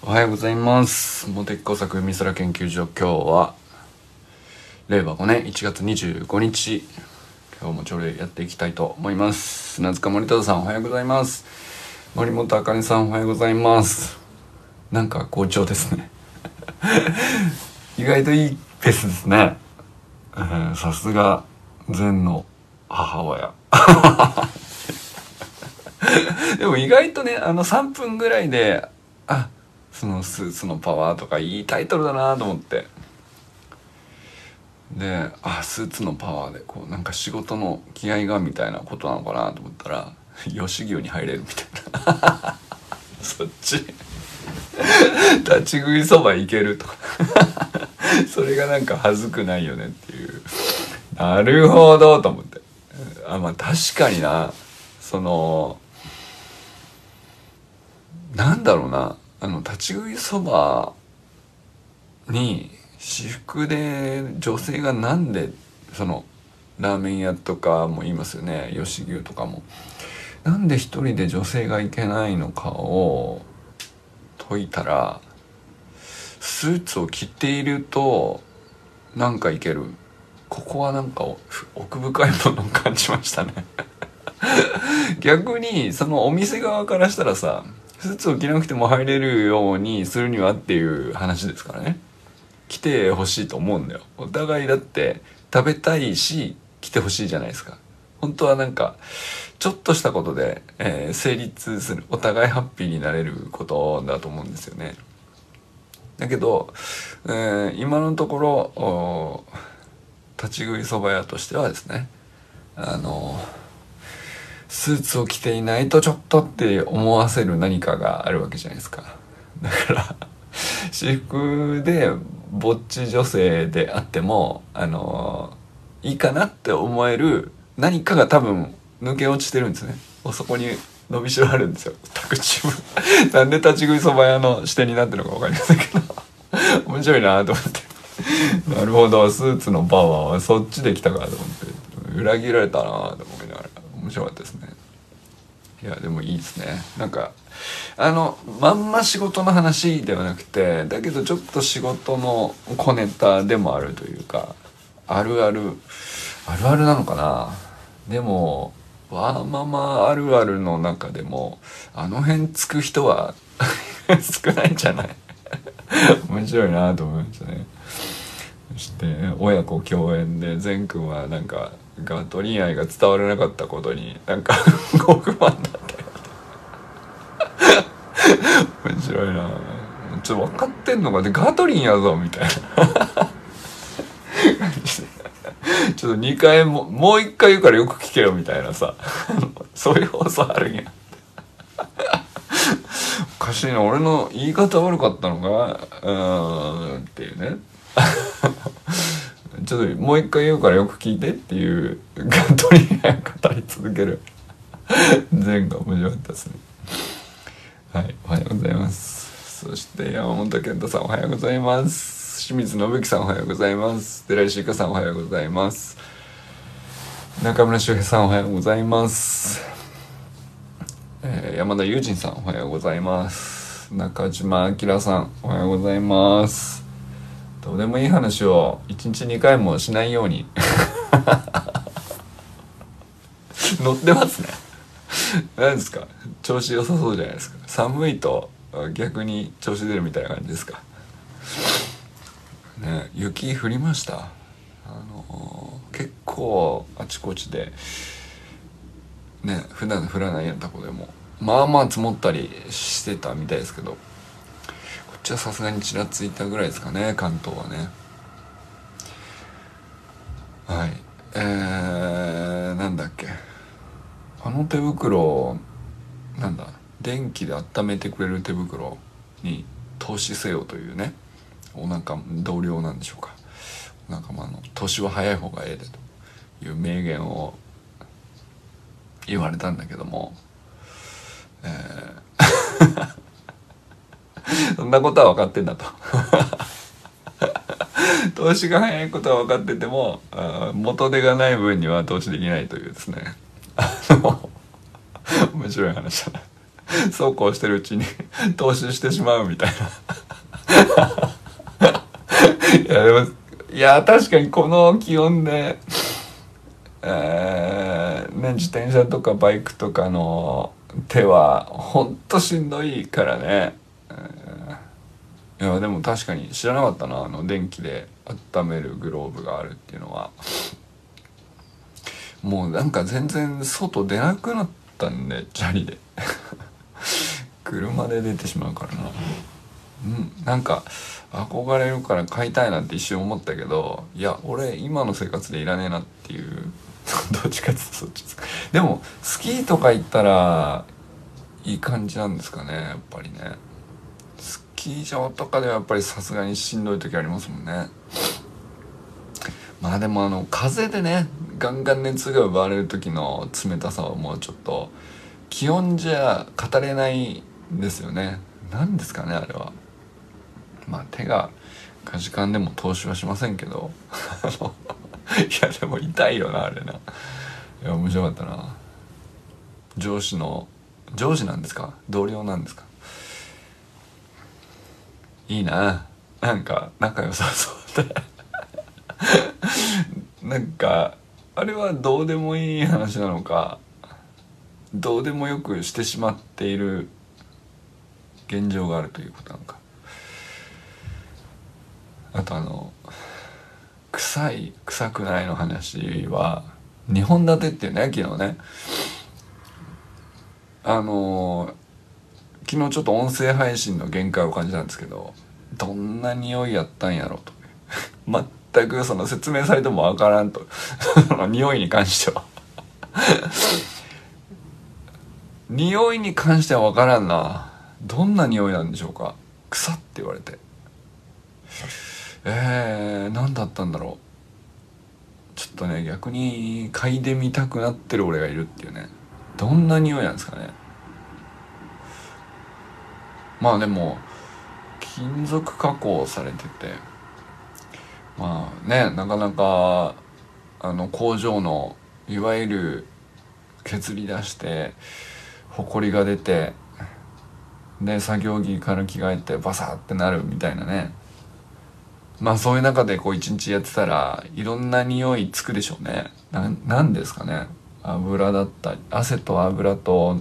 おはようございます。茂木工作美空研究所今日は令和5年1月25日。今日も朝礼やっていきたいと思います。砂塚森忠さんおはようございます。森本あかねさんおはようございます。なんか好調ですね。意外といいペースですね。うんさすが禅の母親。でも意外とねあの3分ぐらいであそのスーツのパワーとかいいタイトルだなと思って。であスーツのパワーでこうなんか仕事の気合がみたいなことなのかなと思ったら吉牛に入れるみたいな。そっち。立ち食いそばいけるとか。それがなんか恥ずくないよねっていう。なるほどと思って。あまあ確かにな。そのなんだろうな。あの立ち食いそばに私服で女性がなんでそのラーメン屋とかも言いますよね。吉牛とかも。なんで一人で女性がいけないのかを解いたらスーツを着ているとなんかいける。ここはなんか奥深いものを感じましたね。逆にそのお店側からしたらさスーツを着なくても入れるようにするにはっていう話ですからね。来てほしいと思うんだよ。お互いだって食べたいし来てほしいじゃないですか。本当はなんかちょっとしたことで、えー、成立するお互いハッピーになれることだと思うんですよね。だけど、えー、今のところ立ち食いそば屋としてはですねあのースーツを着ていないとちょっとって思わせる何かがあるわけじゃないですか。だから私服でぼっち女性であっても、あのいいかなって思える何かが多分抜け落ちてるんですね。そこに伸びしろあるんですよ。宅地部。なんで立ち食いそば屋の視点になってるのかわかりませんけど。面白いなと思って。なるほど、スーツのパワーはそっちで来たかと思って。裏切られたなと思いながら。面白かったですね。いやでもいいですね。なんかあのまんま仕事の話ではなくてだけどちょっと仕事の小ネタでもあるというかあるあるあるあるなのかな。でもワーママあるあるの中でもあの辺つく人は 少ないんじゃない？面白いなと思いましたね。そして親子共演で善くんはなんかガトリン愛が伝わらなかったことになんかご不満だった。よ面白いな。ちょっと分かってんのか。ってガトリンやぞみたいな。ちょっと2回ももう1回言うからよく聞けよみたいなさ。そういう放送あるんや。おかしいな。俺の言い方悪かったのか。うんっていうね。ちょっともう一回言うからよく聞いてっていうガトリン愛を語り続ける。前が面白かったですね。はいおはようございます。そして山本健太さんおはようございます。清水信之さんおはようございます。寺石香さんおはようございます。中村修平さんおはようございます、えー、山田友人さんおはようございます。中島明さんおはようございます。どうでもいい話を1日2回もしないように。乗ってますね。何ですか？調子良さそうじゃないですか。寒いと逆に調子出るみたいな感じですか？ね雪降りました？あのー、結構あちこちでね普段降らないようなとこでもまあまあ積もったりしてたみたいですけど。ちはさすがにちらついたぐらいですかね関東はね。はい。えー、なんだっけ。あの手袋なんだ。電気で温めてくれる手袋に投資せよというね。お仲同僚なんでしょうか。お仲間の年は早い方がええでという名言を言われたんだけども。えー そんなことは分かってんだと。投資が早いことは分かってても元手がない分には投資できないというですね。あの面白い話だ。なそうこうしてるうちに 踏襲してしまうみたいな。いやでもいや確かにこの気温でえー、ね自転車とかバイクとかの手はほんとしんどいからね、いやでも確かに知らなかったなあの電気で温めるグローブがあるっていうのは。もうなんか全然外出なくなったんでチャリで。車で出てしまうからな。うんなんか憧れるから買いたいなって一瞬思ったけどいや俺今の生活でいらねえなっていう どっちかっていうとそっちです。かでもスキーとか行ったらいい感じなんですかねやっぱりね。キー場とかではやっぱりさすがにしんどい時ありますもんね。まあでもあの風でねガンガン熱が奪われる時の冷たさはもうちょっと気温じゃ語れないんですよね。何ですかねあれは。まあ手がかじかんでも投資はしませんけど。いやでも痛いよなあれな。いや面白かったな。上司の上司なんですか？同僚なんですか？いいな。なんか仲良さそうで。なんかあれはどうでもいい話なのか。どうでもよくしてしまっている現状があるということなのか。あとあの臭い臭くないの話は2本立てっていうね昨日ね。あの昨日ちょっと音声配信の限界を感じたんですけどどんな匂いやったんやろうと。全くその説明されてもわからんと。そ の匂いに関しては。匂いに関してはわからんな。どんな匂いなんでしょうか。草って言われて。えー、何だったんだろう。ちょっとね逆に嗅いでみたくなってる俺がいるっていうね。どんな匂いなんですかね。まあでも金属加工されててまあねなかなかあの工場のいわゆる削り出して埃が出てで作業着から着替えてバサッてなるみたいなね。まあそういう中でこう一日やってたらいろんな匂いつくでしょうね。なんですかね。油だったり汗と油と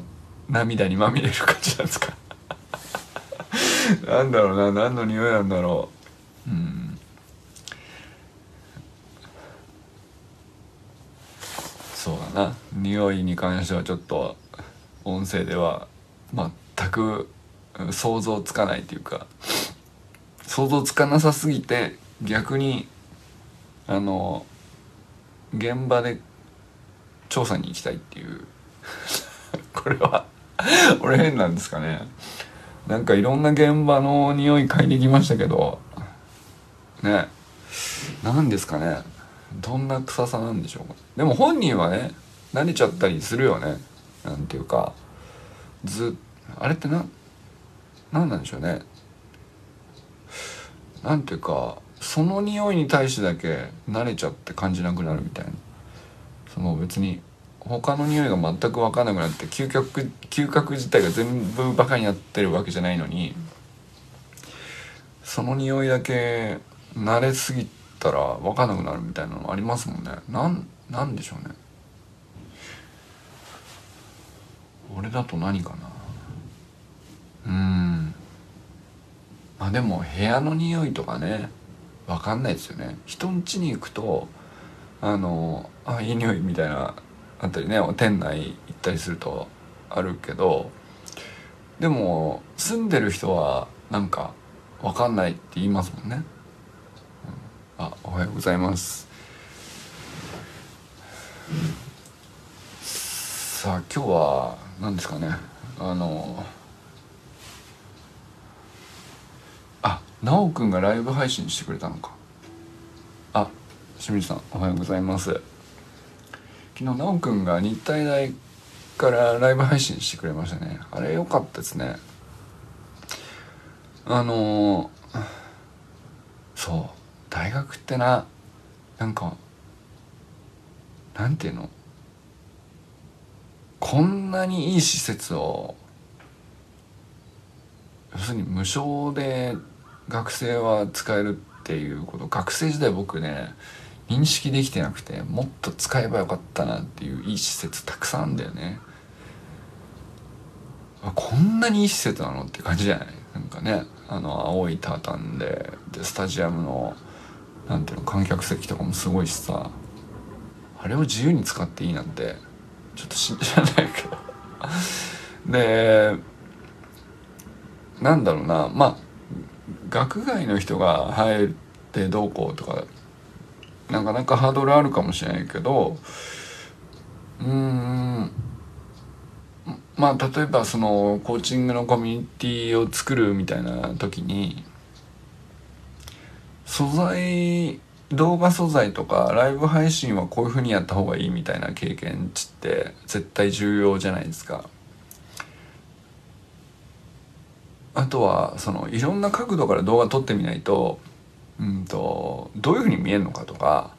涙にまみれる感じなんですか。なんだろうな何の匂いなんだろう。うん。そうだな。匂いに関してはちょっと音声では全く想像つかないというか想像つかなさすぎて逆にあの現場で調査に行きたいっていう。これは俺変なんですかね。なんかいろんな現場の匂い嗅いできましたけど。ね。何ですかね。どんな臭さなんでしょうか。でも本人はね慣れちゃったりするよね。なんていうか。ずあれってな何なんでしょうね。なんていうかその匂いに対してだけ慣れちゃって感じなくなるみたいな。その別に他の匂いが全く分かんなくなって嗅覚嗅覚自体が全部バカになってるわけじゃないのにその匂いだけ慣れすぎたら分かんなくなるみたいなのありますもんね。なんなんでしょうね。俺だと何かな。うん。まあでも部屋の匂いとかね分かんないですよね。人ん家に行くとあのあいい匂いみたいなあったりね店内行ったりするとあるけどでも住んでる人はなんか分かんないって言いますもんね、うん、あおはようございます。さあ今日は何ですかね。あのあなおくんがライブ配信してくれたのか。あ清水さんおはようございます。昨日くんが日体大からライブ配信してくれましたね。あれ良かったですね。あのー、そう大学ってななんかなんていうの？こんなにいい施設を要するに無償で学生は使えるっていうこと。学生時代僕ね認識できてなくてもっと使えばよかったなっていういい施設たくさんあるんだよね。あこんなにいい施設なのって感じじゃない？なんかねあの青いタータンででスタジアムのなんていうの観客席とかもすごいしさあれを自由に使っていいなんてちょっと信じられないけど。でなんだろうなまあ学外の人が入ってどうこうとかなかなかハードルあるかもしれないけどうんまあ例えばそのコーチングのコミュニティを作るみたいな時に素材動画素材とかライブ配信はこういうふうにやった方がいいみたいな経験値って絶対重要じゃないですか。あとはそのいろんな角度から動画撮ってみないと,、うんと、どういうふうに見えるのかとか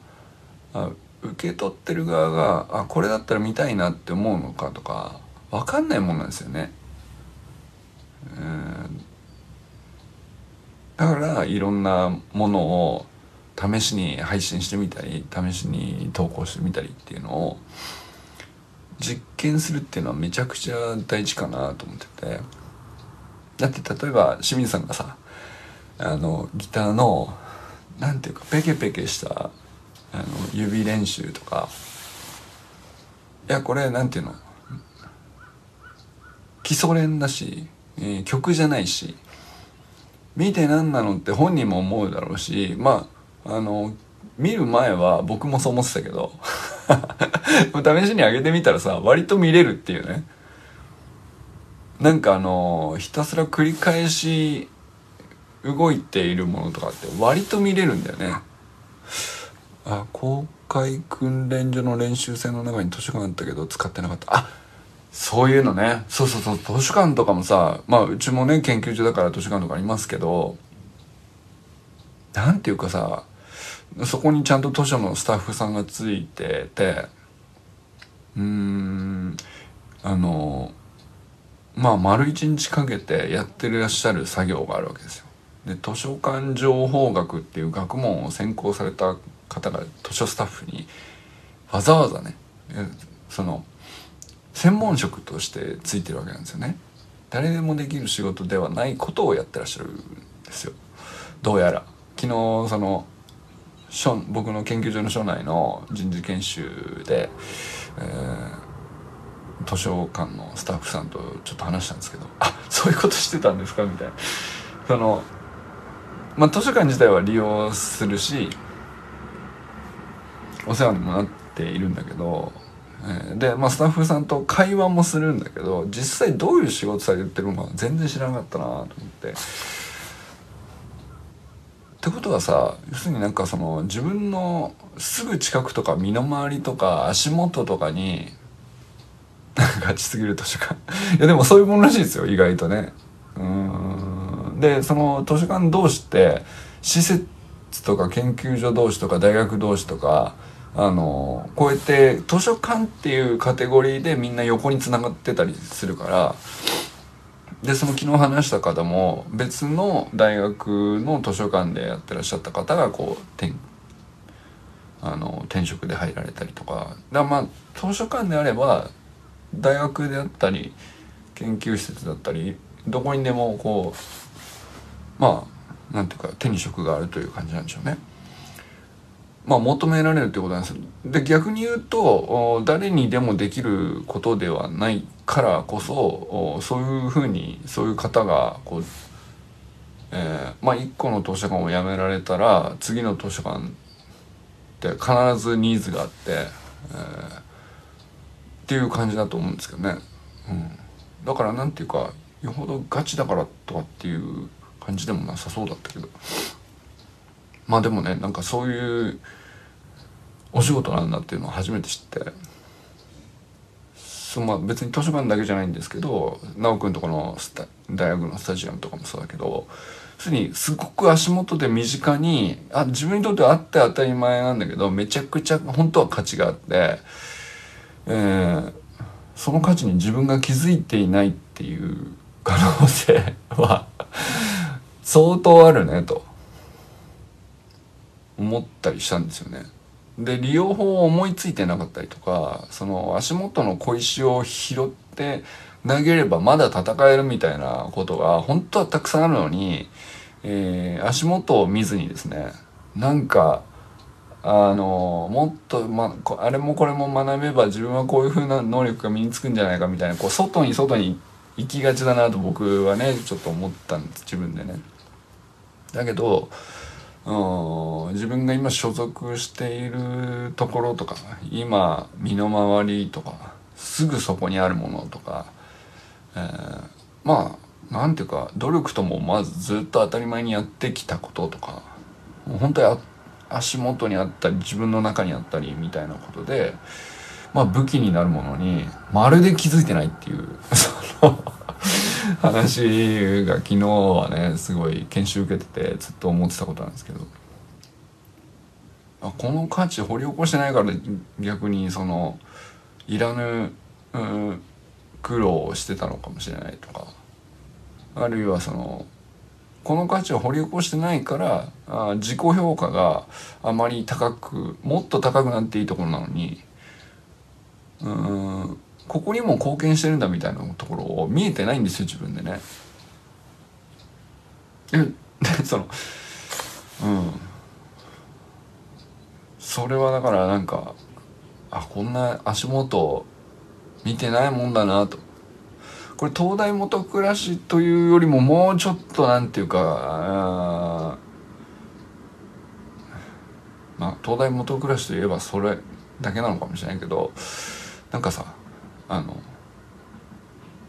あ受け取ってる側があこれだったら見たいなって思うのかとか分かんないもんなんですよね。うんだからいろんなものを試しに配信してみたり試しに投稿してみたりっていうのを実験するっていうのはめちゃくちゃ大事かなと思っててだって例えば清水さんがさあのギターのなんていうかペケペケしたあの指練習とか。いやこれなんていうの？基礎練だし、えー、曲じゃないし。見て何なのって本人も思うだろうしまああの見る前は僕もそう思ってたけど。試しに上げてみたらさ割と見れるっていうね。なんかあのひたすら繰り返し動いているものとかって割と見れるんだよね。あ公開訓練所の練習生の中に図書館あったけど使ってなかった。あそういうのね。そうそうそう。図書館とかもさまあうちもね研究所だから図書館とかありますけどなんていうかさそこにちゃんと図書のスタッフさんがついててうーんあのまあ丸一日かけてやってらっしゃる作業があるわけですよ。で図書館情報学っていう学問を専攻された方が図書スタッフにわざわざねその専門職としてついてるわけなんですよね。誰でもできる仕事ではないことをやってらっしゃるんですよ。どうやら昨日その僕の研究所の所内の人事研修で、えー、図書館のスタッフさんとちょっと話したんですけど「あそういうことしてたんですか?」みたいな。そのまあ図書館自体は利用するしお世話にもなっているんだけど、で、まあ、スタッフさんと会話もするんだけど実際どういう仕事されてるのか全然知らなかったなと思って。ってことはさ要するになんかその自分のすぐ近くとか身の回りとか足元とかにガチすぎる図書館。いやでもそういうものらしいですよ意外とね。うん。でその図書館同士って施設とか研究所同士とか大学同士とかあのこうやって図書館っていうカテゴリーでみんな横につながってたりするからでその昨日話した方も別の大学の図書館でやってらっしゃった方がこう転あの転職で入られたりとか。だまあ図書館であれば大学であったり研究施設だったりどこにでもこうまあなんていうか手に職があるという感じなんでしょうね。まあ、求められるってことなんです。で逆に言うと誰にでもできることではないからこそそういうふうにそういう方がこう、えー、まあ1個の図書館を辞められたら次の図書館って必ずニーズがあって、えー、っていう感じだと思うんですけどね、うん、だからなんていうかよほどガチだからとかっていう感じでもなさそうだったけど。まあでもねなんかそういうお仕事なんだっていうのを初めて知って。そまあ別に図書館だけじゃないんですけど修くんとこの大学のスタジアムとかもそうだけどすにすごく足元で身近にあ自分にとってはあって当たり前なんだけどめちゃくちゃ本当は価値があって、えー、その価値に自分が気づいていないっていう可能性は相当あるねと思ったりしたんですよね。で利用法を思いついてなかったりとかその足元の小石を拾って投げればまだ戦えるみたいなことが本当はたくさんあるのに、えー、足元を見ずにですねなんかあのもっと、ま、あれもこれも学べば自分はこういう風な能力が身につくんじゃないかみたいなこう外に外に行きがちだなと僕はねちょっと思ったんです自分でね。だけど自分が今所属しているところとか今身の回りとかすぐそこにあるものとか、えー、まあなんていうか努力ともまずずっと当たり前にやってきたこととか本当に足元にあったり自分の中にあったりみたいなことで、まあ、武器になるものにまるで気づいてないっていう。話が昨日はねすごい研修受けててずっと思ってたことなんですけど。あこの価値掘り起こしてないから逆にそのいらぬ、うん、苦労をしてたのかもしれないとか。あるいはそのこの価値を掘り起こしてないからあ自己評価があまり高くもっと高くなっていいところなのにうんここにも貢献してるんだみたいなところを見えてないんですよ自分でね。え そのうんそれはだからなんかあこんな足元見てないもんだなとこれ東大元暮らしというよりももうちょっとなんていうかまあ東大元暮らしといえばそれだけなのかもしれないけどなんかさあの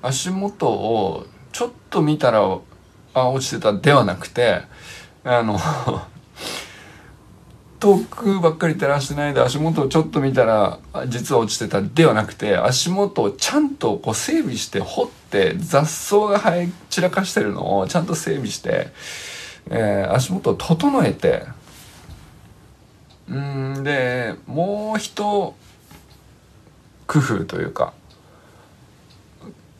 足元をちょっと見たらあ落ちてたではなくてあの 遠くばっかり照らしてないで足元をちょっと見たら実は落ちてたではなくて足元をちゃんとこう整備して掘って雑草が生え散らかしてるのをちゃんと整備して、えー、足元を整えてうんでもう一工夫というか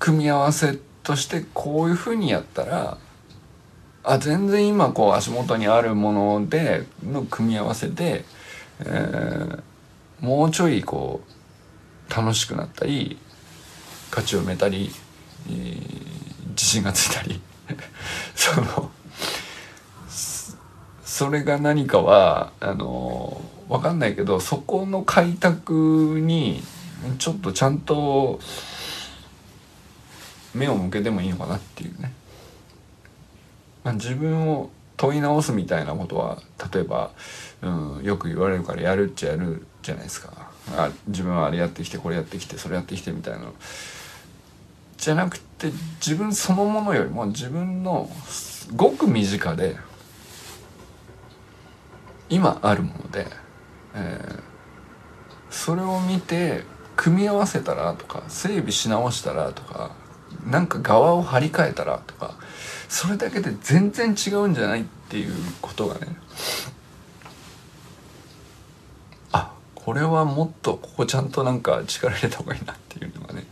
組み合わせとしてこういうふうにやったらあ全然今こう足元にあるものでの組み合わせで、えー、もうちょいこう楽しくなったり価値を埋めたり、えー、自信がついたり そのそれが何かはあの分かんないけどそこの開拓にちょっとちゃんと目を向けてもいいのかなっていうね。まあ、自分を問い直すみたいなことは例えば、うん、よく言われるからやるっちゃやるじゃないですかあ自分はあれやってきてこれやってきてそれやってきてみたいなじゃなくて自分そのものよりも自分のごく身近で今あるもので、えー、それを見て組み合わせたらとか整備し直したらとかなんか側を張り替えたらとかそれだけで全然違うんじゃないっていうことがねあこれはもっとここちゃんとなんか力入れた方がいいなっていうのがね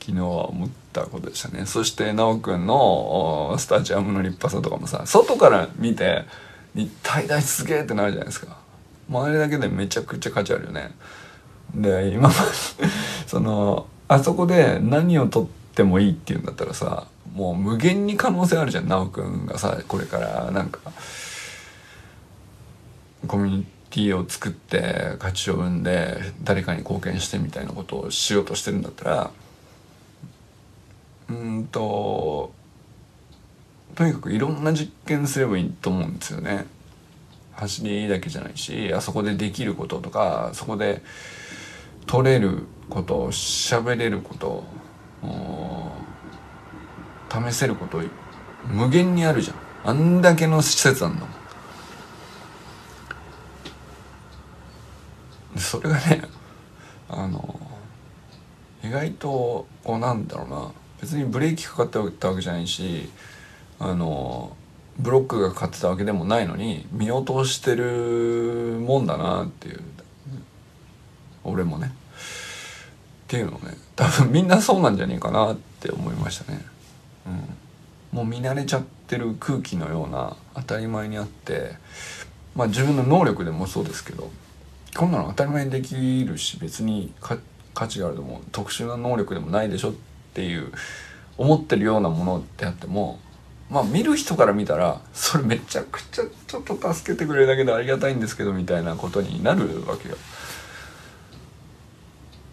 昨日は思ったことでしたね。そして修くんのスタジアムの立派さとかもさ外から見て日体大すげえってなるじゃないですか。もうあれだけでめちゃくちゃ価値あるよね。で今そのあそこで何を取ってもいいっていうんだったらさもう無限に可能性あるじゃん奈くんがさこれからなんかコミュニティを作って価値を生んで誰かに貢献してみたいなことをしようとしてるんだったらうんととにかくいろんな実験すればいいと思うんですよね。走りだけじゃないしあそこでできることとかそこで取れること喋れること試せること無限にあるじゃん。あんだけの施設あんのそれがね あの意外とこうなんだろうな。別にブレーキかかってたわけじゃないしあのブロックがかかってたわけでもないのに見落としてるもんだなっていう。俺もね。っていうのね多分みんなそうなんじゃねえかなって思いましたね。うん、もう見慣れちゃってる空気のような当たり前にあってまあ自分の能力でもそうですけどこんなの当たり前にできるし別に価値があるとも特殊な能力でもないでしょっていう思ってるようなものであってもまあ見る人から見たらそれめちゃくちゃちょっと助けてくれるだけでありがたいんですけどみたいなことになるわけよ。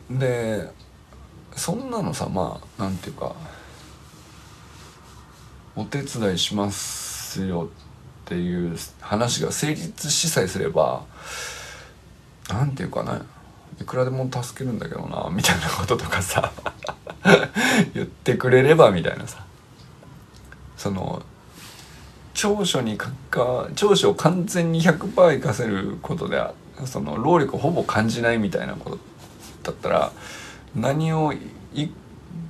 でそんなのさまあなんていうかお手伝いしますよっていう話が成立しさえすればなんていうかねいくらでも助けるんだけどなみたいなこととかさ 言ってくれればみたいなさ。その長所にかか長所を完全に100%生かせることでその労力をほぼ感じないみたいなこと。だったら何を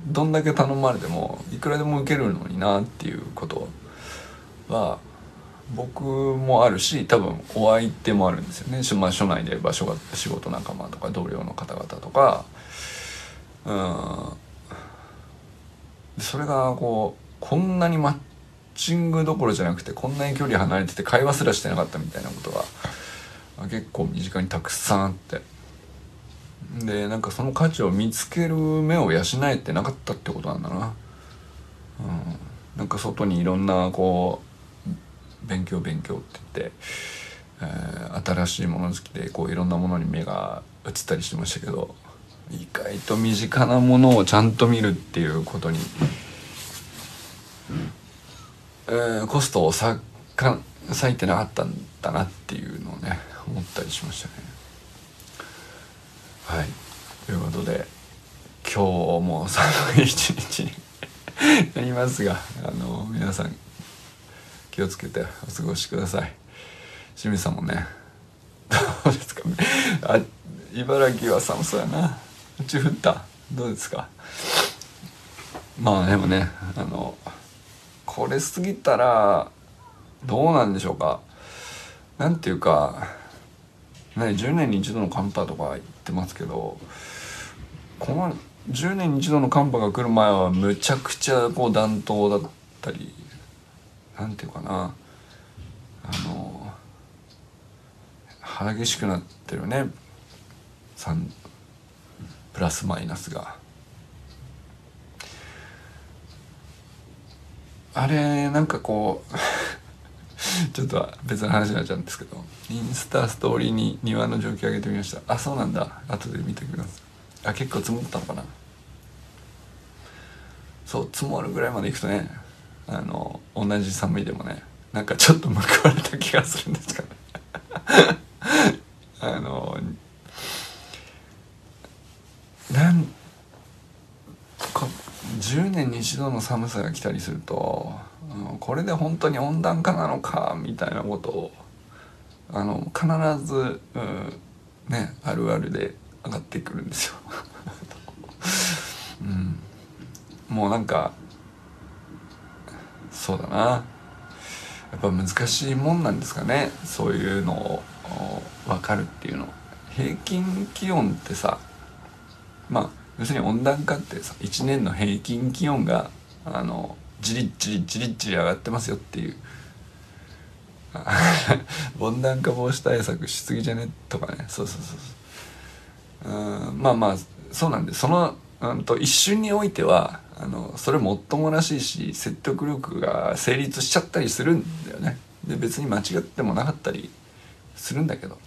どんだけ頼まれてもいくらでも受けるのになっていうことは僕もあるし多分お相手もあるんですよね、まあ、署内で場所が仕事仲間とか同僚の方々とか。うん。それがこうこんなにマッチングどころじゃなくてこんなに距離離れてて会話すらしてなかったみたいなことが結構身近にたくさんあって。でなんかその価値を見つける目を養えてなかったってことなんだな、うん、なんか外にいろんなこう勉強勉強って言って、えー、新しいもの好きでこういろんなものに目が移ったりしてましたけど意外と身近なものをちゃんと見るっていうことに、えー、コストを割か割いてなかったんだなっていうのをね思ったりしましたね。はい。ということで今日も寒い一日になりますがあの皆さん気をつけてお過ごしください。清水さんもね どうですか？あ茨城は寒そうやな。うち降ったどうですか？まあでもねあのこれ過ぎたらどうなんでしょうか？なんていうかね10年に一度の寒波とかってますけどこの10年に一度の寒波が来る前はむちゃくちゃこう暖冬だったりなんていうかなあの激しくなってるね。プラスマイナスが。あれなんかこう ちょっと別の話になっちゃうんですけどインスタストーリーに庭の状況上げてみました。あそうなんだ。後で見てくださいあ結構積もったのかな。そう積もるぐらいまでいくとねあの同じ寒いでもねなんかちょっと報われた気がするんですかね。あのなんこ10年に一度の寒さが来たりするとこれで本当に温暖化なのかみたいなことをあの必ず、うん、ねあるあるで上がってくるんですよ。うん、もうなんかそうだな。やっぱ難しいもんなんですかね。そういうのを分かるっていうの。平均気温ってさまあ要するに温暖化ってさ1年の平均気温があのじりじりじりじり上がってますよっていう。温暖化防止対策しすぎじゃね？とかね。そうそうそうそう。うんまあまあそうなんでその、うんと、一瞬においてはあのそれもっともらしいし説得力が成立しちゃったりするんだよね。で別に間違ってもなかったりするんだけど。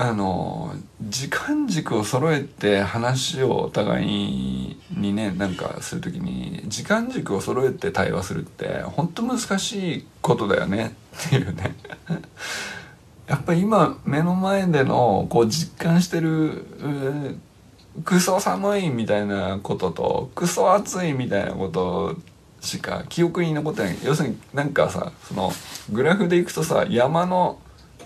あの時間軸を揃えて話をお互いにねなんかする時に時間軸を揃えて対話するって本当難しいことだよねっていうね。やっぱり今目の前でのこう実感してるクソ寒いみたいなこととクソ暑いみたいなことしか記憶に残ってない。要するになんかさそのグラフでいくとさ山の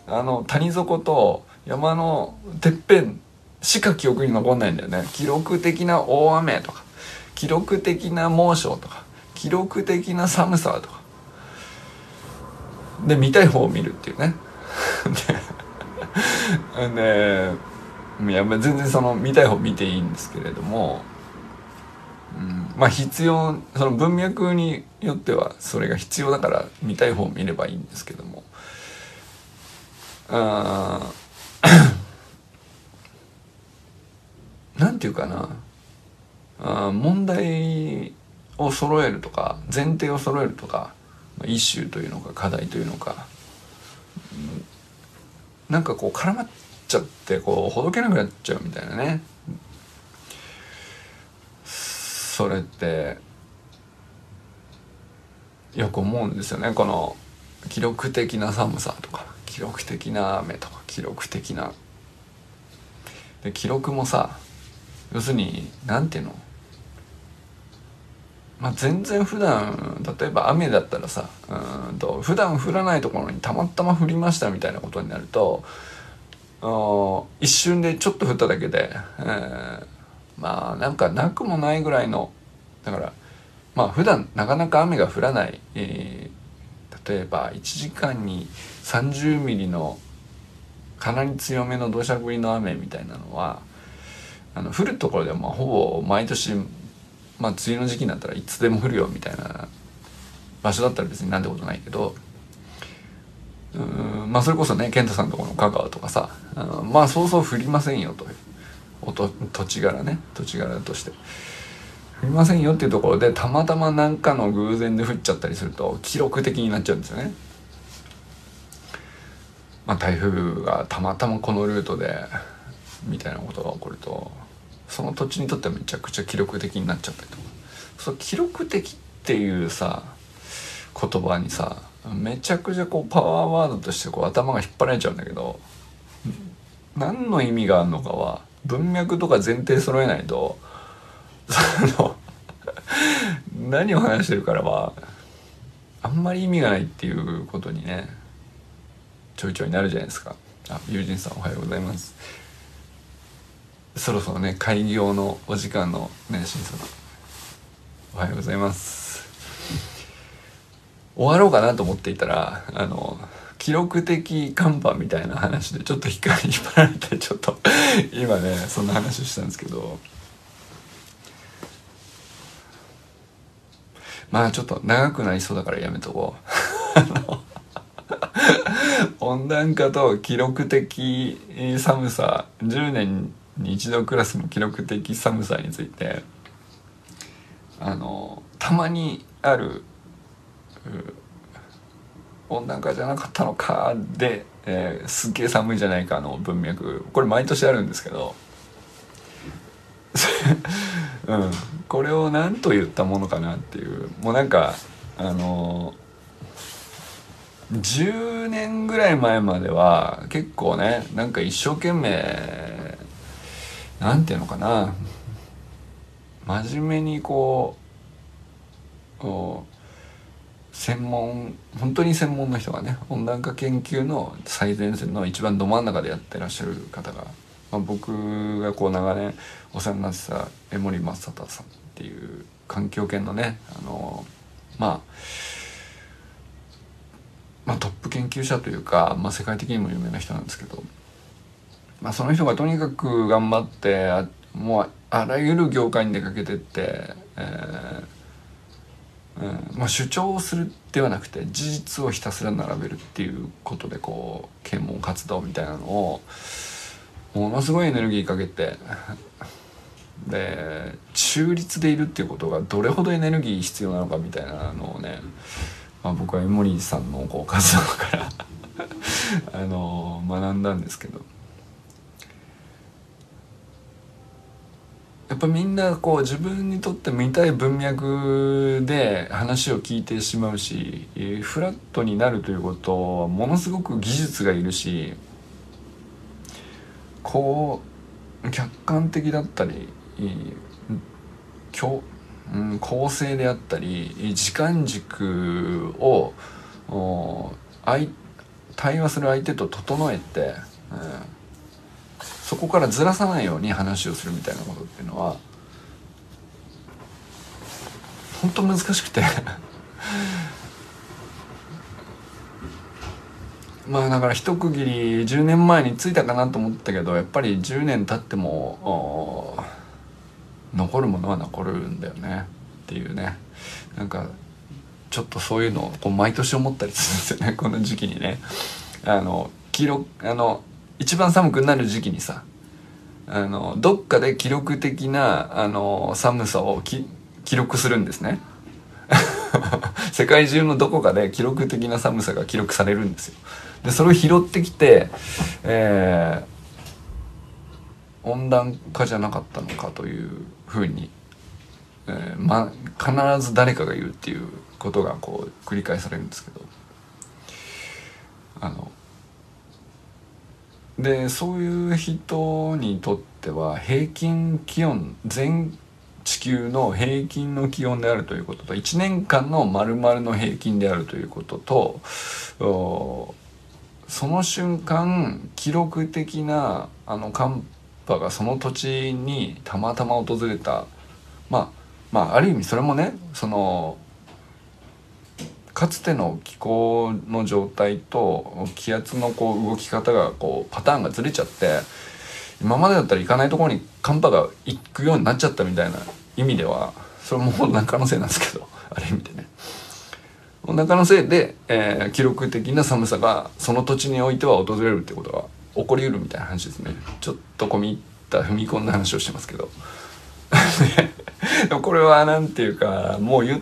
あの谷底と山のてっぺんしか記憶に残んないんだよね。記録的な大雨とか記録的な猛暑とか記録的な寒さとか。で見たい方を見るっていうね。でいや全然その見たい方見ていいんですけれども、うん、まあ必要その文脈によってはそれが必要だから見たい方を見ればいいんですけども。あ なんていうかな。あ問題を揃えるとか前提を揃えるとかイシューというのか課題というのか、うん、なんかこう絡まっちゃってこうほどけなくなっちゃうみたいなね。それってよく思うんですよね。この記録的な寒さとか。記録的な雨とか記録的な。で記録もさ要するに何ていうの？まあ、全然普段例えば雨だったらさうんと普段降らないところにたまたま降りましたみたいなことになると一瞬でちょっと降っただけで、えー、まあなんかなくもないぐらいのだからまあ普段なかなか雨が降らない、えー、例えば1時間に30ミリのかなり強めの土砂降りの雨みたいなのはあの降るところではほぼ毎年まあ梅雨の時期になったらいつでも降るよみたいな場所だったら別になんてことないけどうんまあそれこそね健太さんとこの香川とかさあのまあそうそう降りませんよという土地柄ね土地柄として降りませんよっていうところでたまたま何かの偶然で降っちゃったりすると記録的になっちゃうんですよね。まあ、台風がたまたまこのルートでみたいなことが起こるとその土地にとってはめちゃくちゃ記録的になっちゃったりと。かその記録的っていうさ言葉にさめちゃくちゃこうパワーワードとしてこう頭が引っ張られちゃうんだけど何の意味があるのかは文脈とか前提揃えないとその何を話してるからはあんまり意味がないっていうことにねちょいちょいなるじゃないですか。あ友人さんおはようございます。そろそろね開業のお時間のね新さん。おはようございます。終わろうかなと思っていたらあの記録的看板みたいな話でちょっと光引っ張られてちょっと今ねそんな話をしたんですけど。まあちょっと長くなりそうだからやめとこう。温暖化と記録的寒さ10年に一度クラスの記録的寒さについてあのたまにある温暖化じゃなかったのかで、えー、すっげえ寒いじゃないかの文脈これ毎年あるんですけど、うん、これを何と言ったものかなっていうもうなんかあの10年ぐらい前までは結構ねなんか一生懸命なんていうのかな真面目にこう専門本当に専門の人がね温暖化研究の最前線の一番ど真ん中でやってらっしゃる方が、まあ、僕がこう長年お世話になってた江森正人さんっていう環境研のねあのまあまあ、トップ研究者というか、まあ、世界的にも有名な人なんですけど、まあ、その人がとにかく頑張ってあもうあらゆる業界に出かけてって、えーうんまあ、主張をするではなくて事実をひたすら並べるっていうことでこう検問活動みたいなのをものすごいエネルギーかけてで中立でいるっていうことがどれほどエネルギー必要なのかみたいなのをねまあ、僕は江森さんのこう活動から あの学んだんですけどやっぱみんなこう自分にとって見たい文脈で話を聞いてしまうしフラットになるということはものすごく技術がいるしこう客観的だったりうん、構成であったり時間軸を対話する相手と整えて、うん、そこからずらさないように話をするみたいなことっていうのは本当難しくて。まあだから一区切り10年前についたかなと思ったけどやっぱり10年経っても残るものは残るんだよね。っていうね。なんかちょっとそういうのをこう毎年思ったりするんですよね。この時期にね。あの記録あの一番寒くなる時期にさあのどっかで記録的なあの寒さを記録するんですね。世界中のどこかで記録的な寒さが記録されるんですよ。でそれを拾ってきて、えー、温暖化じゃなかったのかというふうに、えーま、必ず誰かが言うっていうことがこう繰り返されるんですけど。あのでそういう人にとっては平均気温全地球の平均の気温であるということと1年間の丸々の平均であるということとその瞬間記録的なあの寒波がその土地にたまたま訪れた。まあまあある意味それもねそのかつての気候の状態と気圧のこう動き方がこうパターンがずれちゃって今までだったら行かないところに寒波が行くようになっちゃったみたいな意味ではそれも温暖化のせいなんですけど ある意味でね。温暖化のせいで、えー、記録的な寒さがその土地においては訪れるってことが起こりうるみたいな話ですね。ちょっと込み入った踏み込んだ話をしてますけど。これは何ていうかもう言っ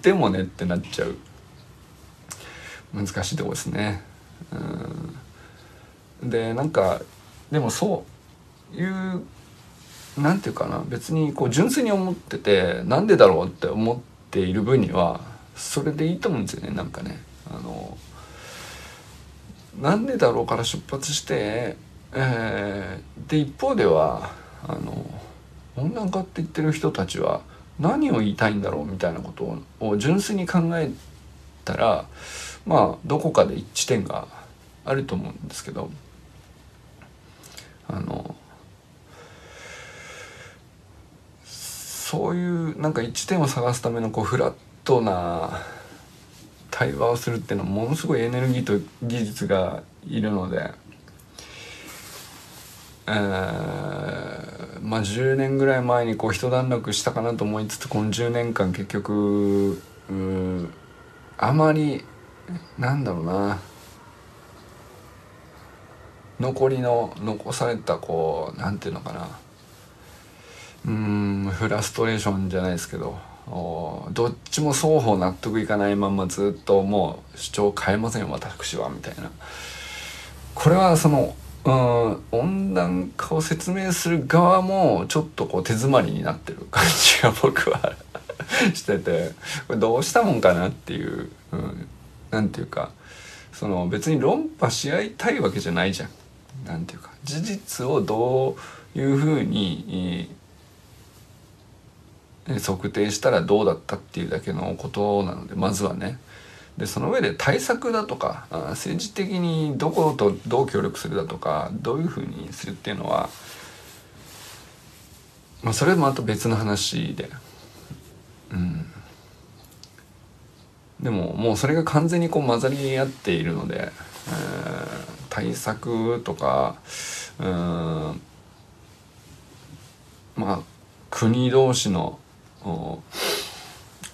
てもねってなっちゃう。難しいとこですね。うん。でなんかでもそういうなんていうかな。別にこう純粋に思っててなんでだろうって思っている分にはそれでいいと思うんですよねなんかね。あのなんでだろうから出発して、えー、で一方ではあの温暖化って言ってる人たちは何を言いたいんだろうみたいなことを純粋に考えたらまあどこかで一致点があると思うんですけどあのそういうなんか一致点を探すためのこうフラットな対話をするっていうのはものすごいエネルギーと技術がいるので、えー、まあ10年ぐらい前にこう一段落したかなと思いつつこの10年間結局あまりなんだろうな残りの残されたこうなんていうのかなうんフラストレーションじゃないですけどどっちも双方納得いかないまんまずっともう主張変えません私はみたいなこれはそのうん温暖化を説明する側もちょっとこう手詰まりになってる感じが僕はしててこれどうしたもんかなっていう、うん、なんていうかその別に論破し合いたいわけじゃないじゃん。なんていうか事実をどういうふうに測定したらどうだったっていうだけのことなのでまずはね。でその上で対策だとか政治的にどことどう協力するだとかどういうふうにするっていうのは、まあ、それもまた別の話で。うん。でももうそれが完全にこう混ざり合っているので、えー、対策とかうんまあ国同士の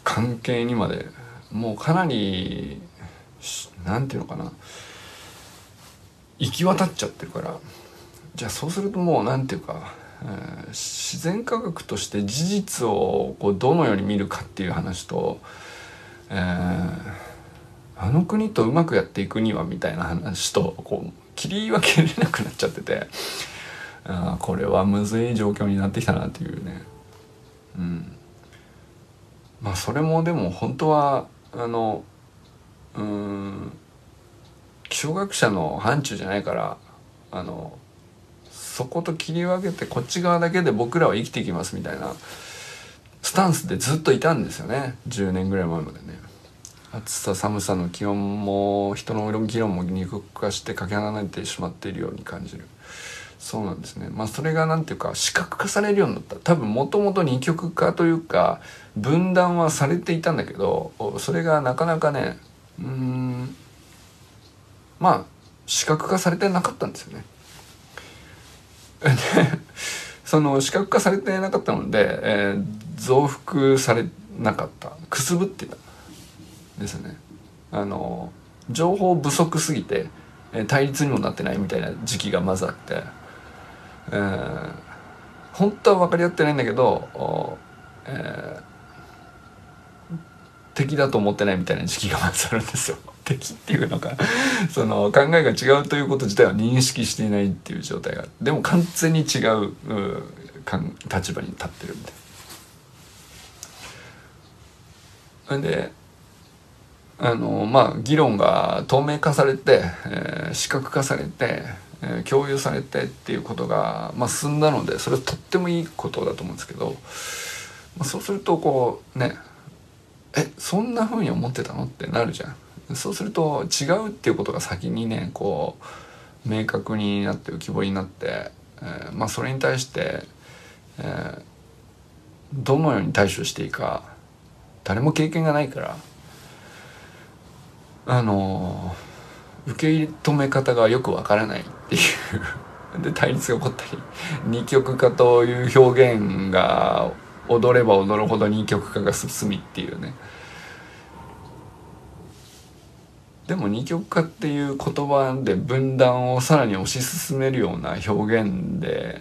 関係にまでもうかなりなんていうのかな。行き渡っちゃってるから。じゃあそうするともうなんていうか、えー、自然科学として事実をこうどのように見るかっていう話と、えー、あの国とうまくやっていくにはみたいな話とこう切り分けれなくなっちゃっててあこれはむずい状況になってきたなっていうね。うん。まあそれもでも本当はあのうん気象学者の範疇じゃないからあのそこと切り分けてこっち側だけで僕らは生きていきますみたいなスタンスでずっといたんですよね10年ぐらい前までね。暑さ寒さの気温も人の議論も二極化してかけ離れてしまっているように感じる。そうなんですね。まあそれが何ていうか視覚化されるようになった。多分もともと二極化というか分断はされていたんだけどそれがなかなかねうんまあ視覚化されてなかったんですよね。でその視覚化されてなかったので、えー、増幅されなかった。くすぶってたですね。あの情報不足すぎて対立にもなってないみたいな時期がまずあって、えー、本当は分かり合ってないんだけど、えー、敵だと思ってないみたいな時期がまずあるんですよ。敵っていうのかその考えが違うということ自体は認識していないっていう状態がでも完全に違う立場に立ってるみたいな。であのまあ議論が透明化されて、えー、視覚化されて、共有されてっていうことが、まあ、進んだのでそれはとってもいいことだと思うんですけど、まあ、そうするとこうねえそんなふうに思ってたのってなるじゃん。そうすると違うっていうことが先にねこう明確になって浮き彫りになって、えー、まあそれに対して、えー、どのように対処していいか誰も経験がないからあの受け止め方がよくわからないっていう。で対立が起こったり二極化という表現が踊れば踊るほど二極化が進みっていうね。でも二極化っていう言葉で分断をさらに推し進めるような表現で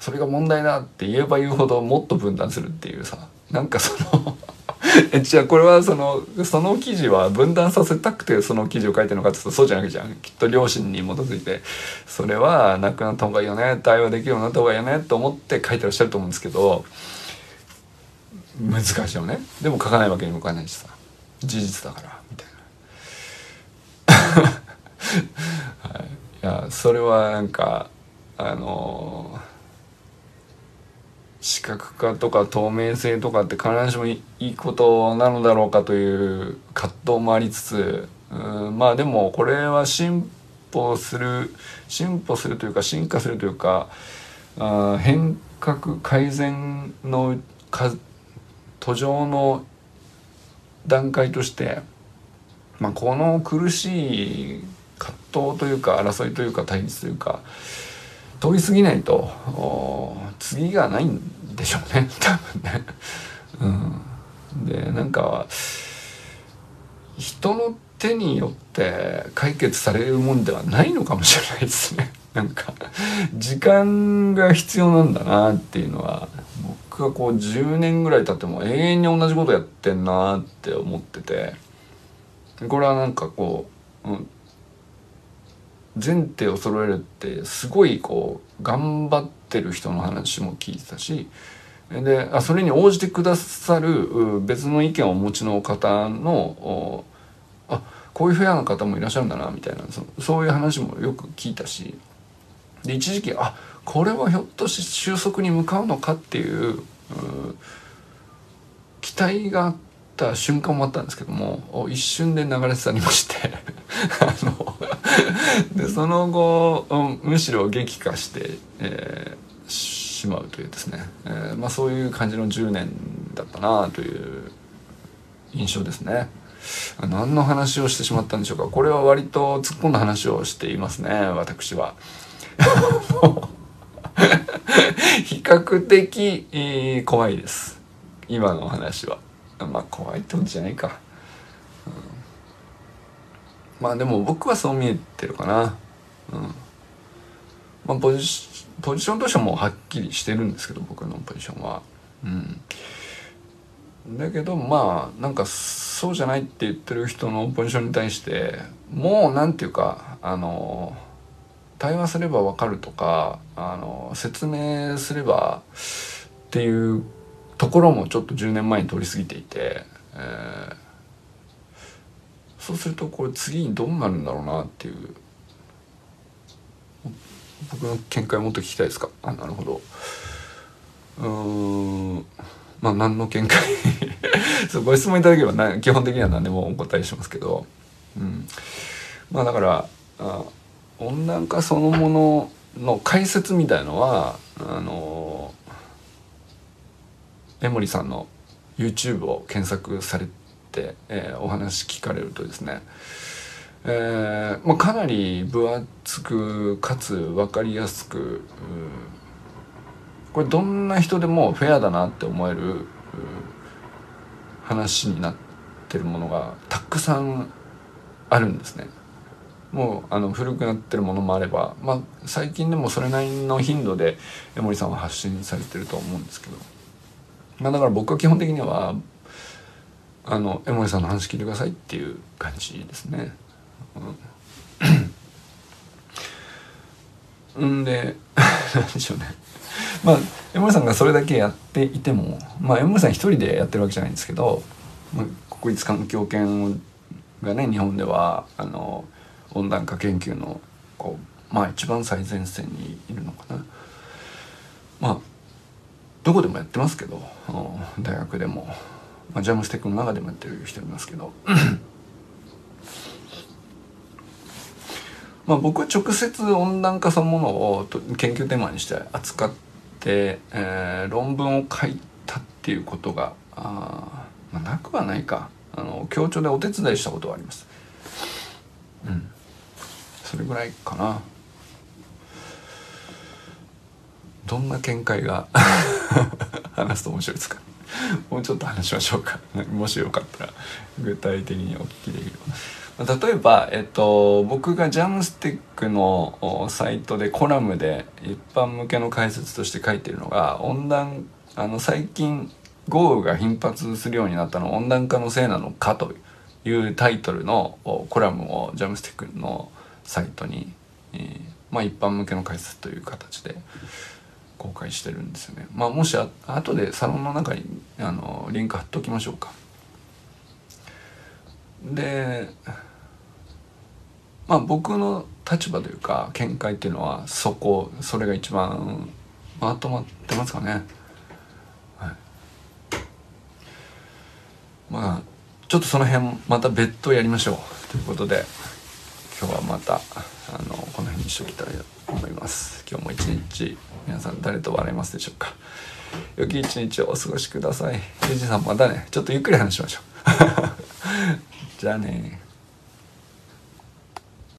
それが問題だって言えば言うほどもっと分断するっていうさ。なんかその えじゃあこれはそのその記事は分断させたくてその記事を書いてるのかって言うとそうじゃなくじゃんきっと両親に基づいて。それはなくなった方がいいよね。対話できるようになった方がいいよねと思って書いてらっしゃると思うんですけど。難しいよね。でも書かないわけにもいかないしさ。事実だから。みたいな。はい、いやそれはなんかあのー視覚化とか透明性とかって必ずしもいいことなのだろうかという葛藤もありつつうんまあでもこれは進歩する進歩するというか進化するというかあ変革改善のか途上の段階として、まあ、この苦しい葛藤というか争いというか対立というか通り過ぎないと次がないんでしょうね 多分ね。うん、でなんか人の手によって解決されるもんではないのかもしれないですね。なんか時間が必要なんだなっていうのは僕はこう10年ぐらい経っても永遠に同じことやってんなって思っててこれはなんかこう、うん、前提を揃えるってすごいこう頑張ってる人の話も聞いてたしであそれに応じてくださる別の意見をお持ちの方のあこういうフェアな方もいらっしゃるんだなみたいなそそういう話もよく聞いたしで一時期あこれはひょっとして収束に向かうのかっていう期待があってた瞬間もあったんですけども一瞬で流れ去りましてあのでその後むしろ激化して、えー、しまうというですね、えー、まあ、そういう感じの10年だったなという印象ですね。何の話をしてしまったんでしょうかこれは割と突っ込んだ話をしていますね私は。比較的、えー、怖いです今の話は。まあ怖いってことじゃないか。うん、まあでも僕はそう見えてるかな。うんまあ、ポジポジションとしてはもうはっきりしてるんですけど僕のポジションは。うん、だけどまあなんかそうじゃないって言ってる人のポジションに対してもう何て言うかあの対話すれば分かるとかあの説明すればっていうところもちょっと10年前に通り過ぎていて、えー、そうするとこれ次にどうなるんだろうなっていう僕の見解もっと聞きたいですか？あなるほど。うんまあ何の見解？そうご質問いただければ基本的には何でもお答えしますけど、うん、まあだからあ温暖化そのものの解説みたいのはあの江森さんの YouTube を検索されて、えー、お話聞かれるとですねえーまあ、かなり分厚くかつ分かりやすくこれどんな人でもフェアだなって思える話になってるものがたくさんあるんですね。もうあの古くなってるものもあれば、まあ、最近でもそれなりの頻度で江森さんは発信されてると思うんですけど、まあ、だから僕は基本的にはあの江森さんの話聞いてくださいっていう感じですね。うん、んで 何でしょうねまあ江森さんがそれだけやっていてもまあ江森さん一人でやってるわけじゃないんですけど、まあ、国立環境研がね日本ではあの温暖化研究のこうまあ一番最前線にいるのかな。まあどこでもやってますけど大学でも、まあ、ジャムステックの中でもやってる人いますけど。まあ僕は直接温暖化そのものを研究テーマにして扱って、えー、論文を書いたっていうことがあ、まあ、なくはないか。あの協調でお手伝いしたことはあります。うん。それぐらいかな。どんな見解が 話すと面白いですか？もうちょっと話しましょうか。もしよかったら具体的にお聞きできる例えば、えっと、僕がジャムスティックのサイトでコラムで一般向けの解説として書いてるのが温暖あの最近豪雨が頻発するようになったのは温暖化のせいなのかというタイトルのコラムをジャムスティックのサイトに、えー、まあ、一般向けの解説という形で。公開してるんですよね。まあ、もしあ後でサロンの中にあのリンク貼っておきましょうか。でまあ僕の立場というか見解っていうのはそこそれが一番まとまってますかね。はい、まあちょっとその辺また別途やりましょうということで。今日はまたあのこの辺にしておきたいと思います。今日も一日皆さん誰と笑いますでしょうか？良き一日をお過ごしください。ゆうじさんまたねちょっとゆっくり話しましょう。じゃあね